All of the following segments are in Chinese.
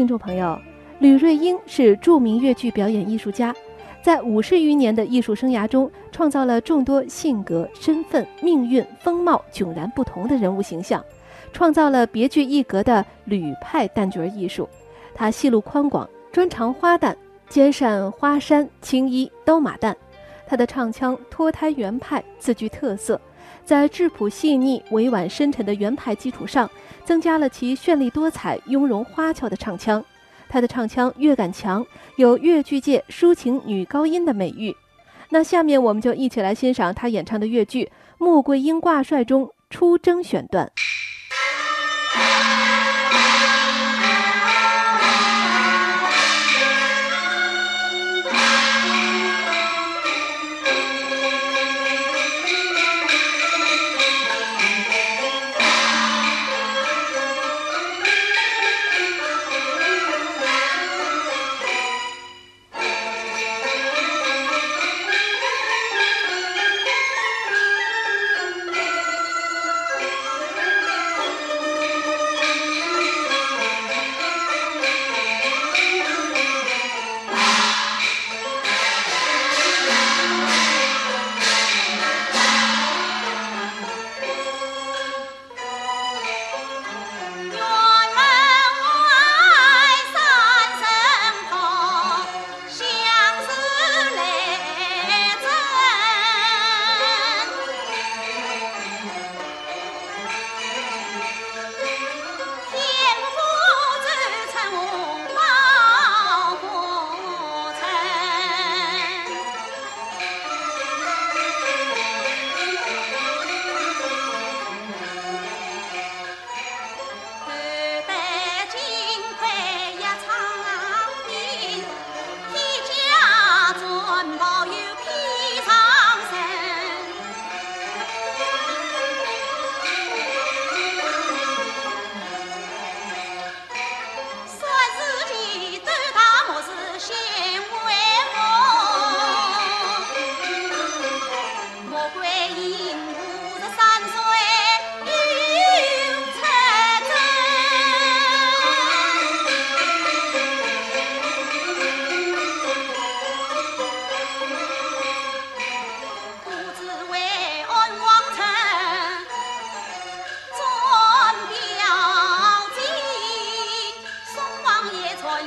听众朋友，吕瑞英是著名越剧表演艺术家，在五十余年的艺术生涯中，创造了众多性格、身份、命运、风貌迥然不同的人物形象，创造了别具一格的吕派旦角艺术。他戏路宽广，专长花旦，兼善花山、青衣、刀马旦。他的唱腔脱胎原派，自具特色，在质朴细腻、委婉深沉的原牌基础上，增加了其绚丽多彩、雍容花俏的唱腔。他的唱腔乐感强，有越剧界抒情女高音的美誉。那下面我们就一起来欣赏他演唱的越剧《穆桂英挂帅》中出征选段。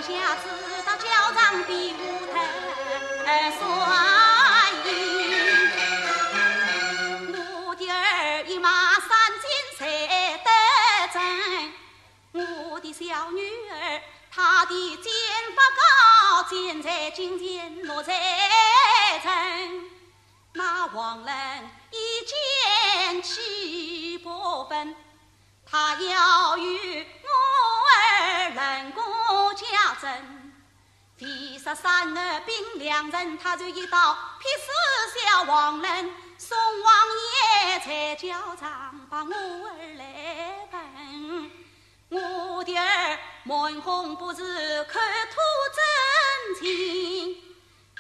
下次到教场比武头算赢我的儿一马三金才得准我的小女儿她的箭法高箭在颈间落在身那王伦一见气不分他要与过家珍。为杀三儿并两人，他就一刀劈死小黄人。宋王爷才叫丈把我儿来等，我的儿满红不是口吐真情。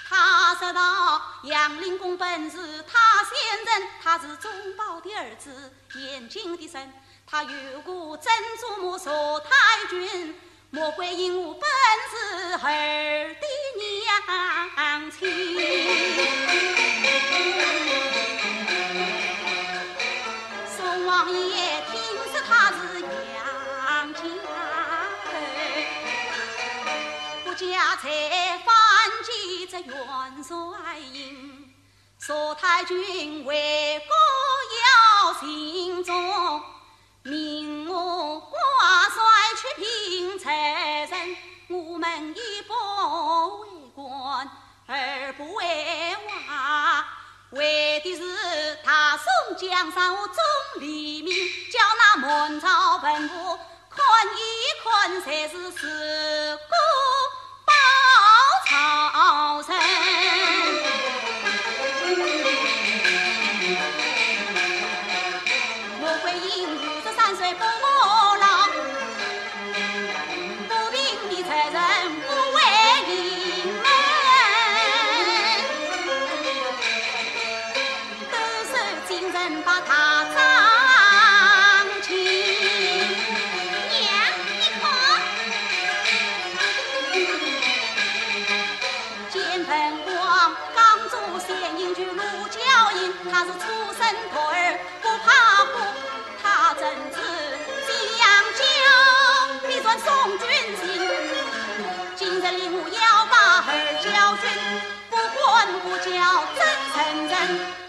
他说道：杨林公本是他先人，他是忠宝的儿子，严谨的神。他有过曾祖母佘太君，莫怪因我本是儿的娘亲。宋王爷听说他是杨家儿，不家才反击这元帅营，佘太君为国要行忠，而，不为王。为的是大宋江山和钟黎明，叫那满朝文武看一看，才是事他是出身托儿不怕虎，他正是相交，必算宋君行。今日领我要把儿教训，不管不教真成人。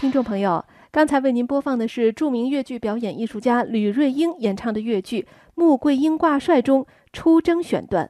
听众朋友，刚才为您播放的是著名越剧表演艺术家吕瑞英演唱的越剧《穆桂英挂帅》中出征选段。